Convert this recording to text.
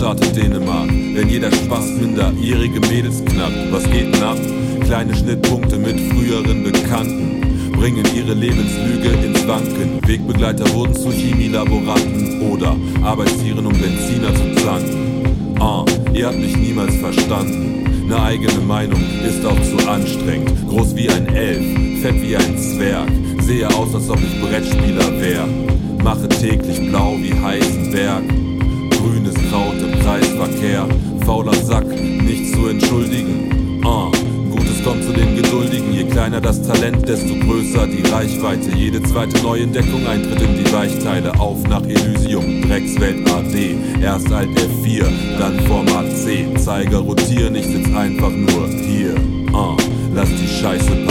startet Dänemark. Wenn jeder Spaß minderjährige Mädels knackt, was geht ab? Kleine Schnittpunkte mit früheren Bekannten bringen ihre Lebenslüge ins Wanken. Wegbegleiter wurden zu Chemielaboranten oder Arbeitstieren, um Benziner zu tanken. Ah, ihr habt mich niemals verstanden. Ne eigene Meinung ist auch zu anstrengend. Groß wie ein Elf, fett wie ein Zwerg. Sehe aus, als ob ich Brettspieler wär. Mache täglich blau wie Heisenberg. Kraut im Kreisverkehr. Fauler Sack, nichts zu entschuldigen. Ah, Gutes kommt zu den Geduldigen. Je kleiner das Talent, desto größer die Reichweite. Jede zweite Neuentdeckung eintritt in die Weichteile. Auf nach Elysium, Dreckswelt AD. Erst Alt F4, dann Format C. Zeiger rotieren, ich sitz einfach nur hier. Ah, lass die Scheiße